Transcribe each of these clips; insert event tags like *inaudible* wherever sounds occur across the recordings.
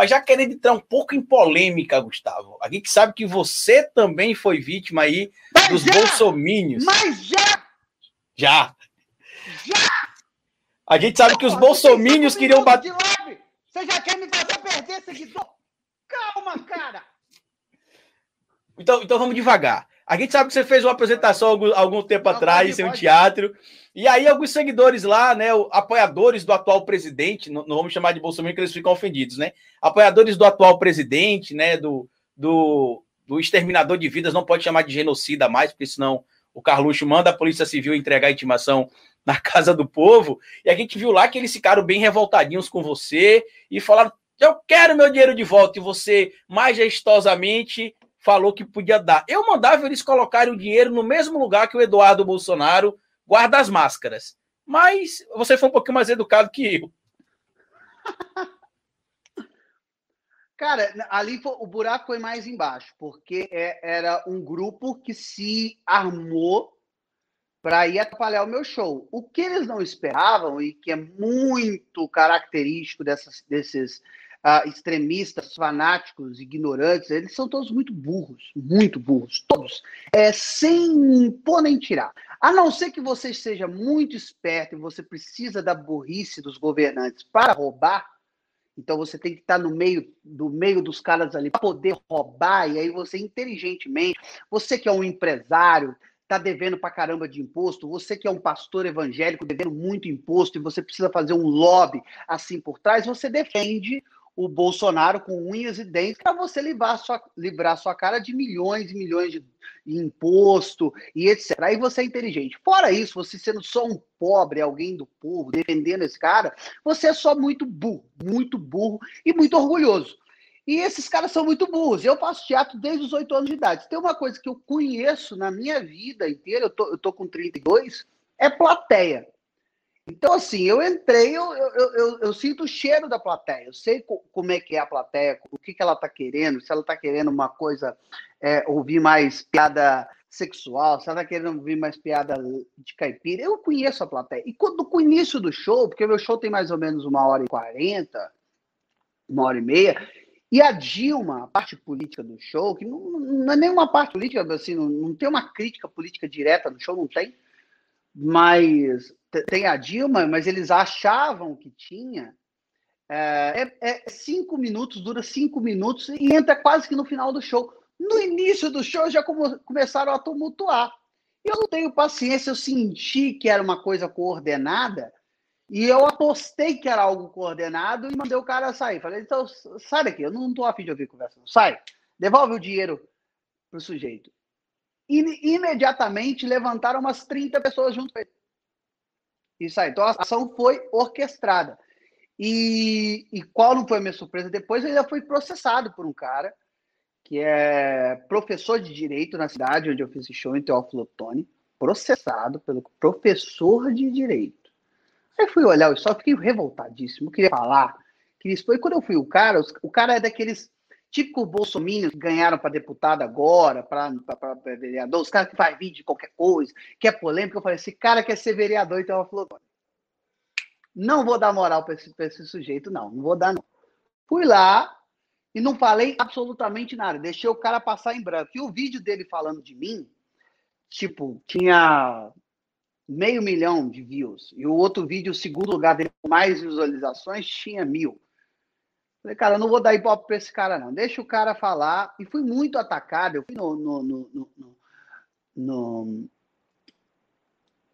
Mas já querendo entrar um pouco em polêmica, Gustavo, a gente sabe que você também foi vítima aí mas dos já, bolsomínios. Mas já! Já! Já! A gente sabe que os bolsomínios queriam bater. Você já quer me fazer perder seguidor? Calma, cara! Então, então vamos devagar. A gente sabe que você fez uma apresentação algum, algum tempo não, atrás em um teatro. E aí, alguns seguidores lá, né? Apoiadores do atual presidente, não, não vamos chamar de Bolsonaro, que eles ficam ofendidos, né? Apoiadores do atual presidente, né? Do, do, do exterminador de vidas, não pode chamar de genocida mais, porque senão o Carluxo manda a Polícia Civil entregar a intimação *laughs* na casa do povo. E a gente viu lá que eles ficaram bem revoltadinhos com você e falaram: Eu quero meu dinheiro de volta. E você, majestosamente, falou que podia dar. Eu mandava eles colocarem o dinheiro no mesmo lugar que o Eduardo Bolsonaro guarda as máscaras. Mas você foi um pouquinho mais educado que eu. *laughs* Cara, ali o buraco foi mais embaixo, porque é, era um grupo que se armou para ir atrapalhar o meu show. O que eles não esperavam, e que é muito característico dessas, desses uh, extremistas, fanáticos, ignorantes, eles são todos muito burros, muito burros, todos, é, sem pôr nem tirar. A não ser que você seja muito esperto e você precisa da burrice dos governantes para roubar, então você tem que estar no meio do meio dos caras ali para poder roubar, e aí você inteligentemente, você que é um empresário, está devendo para caramba de imposto, você que é um pastor evangélico devendo muito imposto e você precisa fazer um lobby assim por trás, você defende o Bolsonaro com unhas e dentes para você livrar sua, livrar sua cara de milhões e milhões de, imposto e etc. Aí você é inteligente. Fora isso, você sendo só um pobre, alguém do povo, defendendo esse cara, você é só muito burro, muito burro e muito orgulhoso. E esses caras são muito burros. Eu faço teatro desde os oito anos de idade. Tem uma coisa que eu conheço na minha vida inteira, eu tô, eu tô com 32, é plateia. Então, assim, eu entrei, eu, eu, eu, eu, sinto o cheiro da plateia, eu sei como é que é a plateia, o que, que ela está querendo, se ela está querendo uma coisa, é, ouvir mais piada sexual, se ela está querendo ouvir mais piada de caipira, eu conheço a plateia. E quando, com o início do show, porque meu show tem mais ou menos uma hora e quarenta, uma hora e meia, e a Dilma, a parte política do show, que não, não é nenhuma parte política, assim, não, não tem uma crítica política direta no show, não tem, mas tem a Dilma, mas eles achavam que tinha. É, é, é, cinco minutos, dura cinco minutos e entra quase que no final do show. No início do show já come, começaram a tumultuar. Eu não tenho paciência, eu senti que era uma coisa coordenada e eu apostei que era algo coordenado e mandei o cara sair. Falei, então sai daqui, eu não estou afim de ouvir conversa. Sai, devolve o dinheiro pro sujeito. E imediatamente levantaram umas 30 pessoas junto com ele. Isso aí. Então a ação foi orquestrada. E, e qual não foi a minha surpresa? Depois ele já foi processado por um cara que é professor de direito na cidade onde eu fiz esse show, em Teófilo Otoni, processado pelo professor de direito. Aí fui olhar, eu só fiquei revoltadíssimo, queria falar, queria expor. E quando eu fui o cara, o cara é daqueles Tipo o Bolsonaro ganharam para deputado agora, para vereador, os caras que fazem vídeo de qualquer coisa, que é polêmica. Eu falei, esse cara quer ser vereador, então ela falou, não vou dar moral para esse, esse sujeito, não, não vou dar, não. Fui lá e não falei absolutamente nada, deixei o cara passar em branco. E o vídeo dele falando de mim, tipo, tinha meio milhão de views. E o outro vídeo, o segundo lugar dele com mais visualizações, tinha mil. Falei, cara, não vou dar ibope para esse cara, não. Deixa o cara falar. E fui muito atacado. Eu fui no, no, no, no, no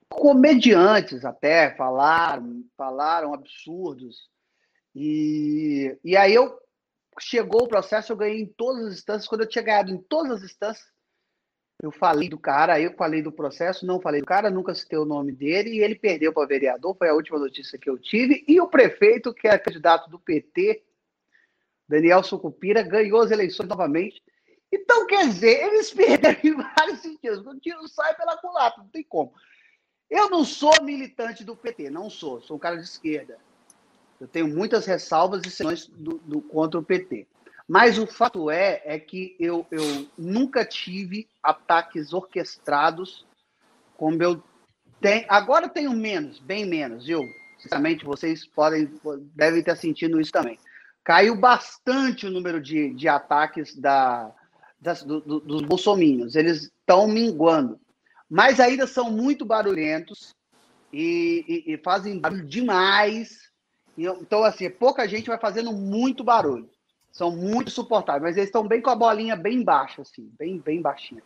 comediantes até falaram, falaram absurdos. E, e aí eu chegou o processo, eu ganhei em todas as instâncias. Quando eu tinha ganhado em todas as instâncias, eu falei do cara, eu falei do processo, não falei do cara, nunca citei o nome dele, e ele perdeu para vereador, foi a última notícia que eu tive. E o prefeito, que é candidato do PT, Daniel Sucupira ganhou as eleições novamente. Então, quer dizer, eles perderam em vários sentidos. O tiro sai pela culatra, não tem como. Eu não sou militante do PT, não sou. Sou um cara de esquerda. Eu tenho muitas ressalvas e senões do, do, contra o PT. Mas o fato é, é que eu, eu nunca tive ataques orquestrados como eu tenho. Agora tenho menos, bem menos. Eu, sinceramente, vocês podem, devem ter sentido isso também caiu bastante o número de, de ataques da, das, do, do, dos bolsominions. Eles estão minguando. Mas ainda são muito barulhentos e, e, e fazem barulho demais. Então, assim, pouca gente vai fazendo muito barulho. São muito suportáveis, mas eles estão bem com a bolinha bem baixa, assim, bem, bem baixinha.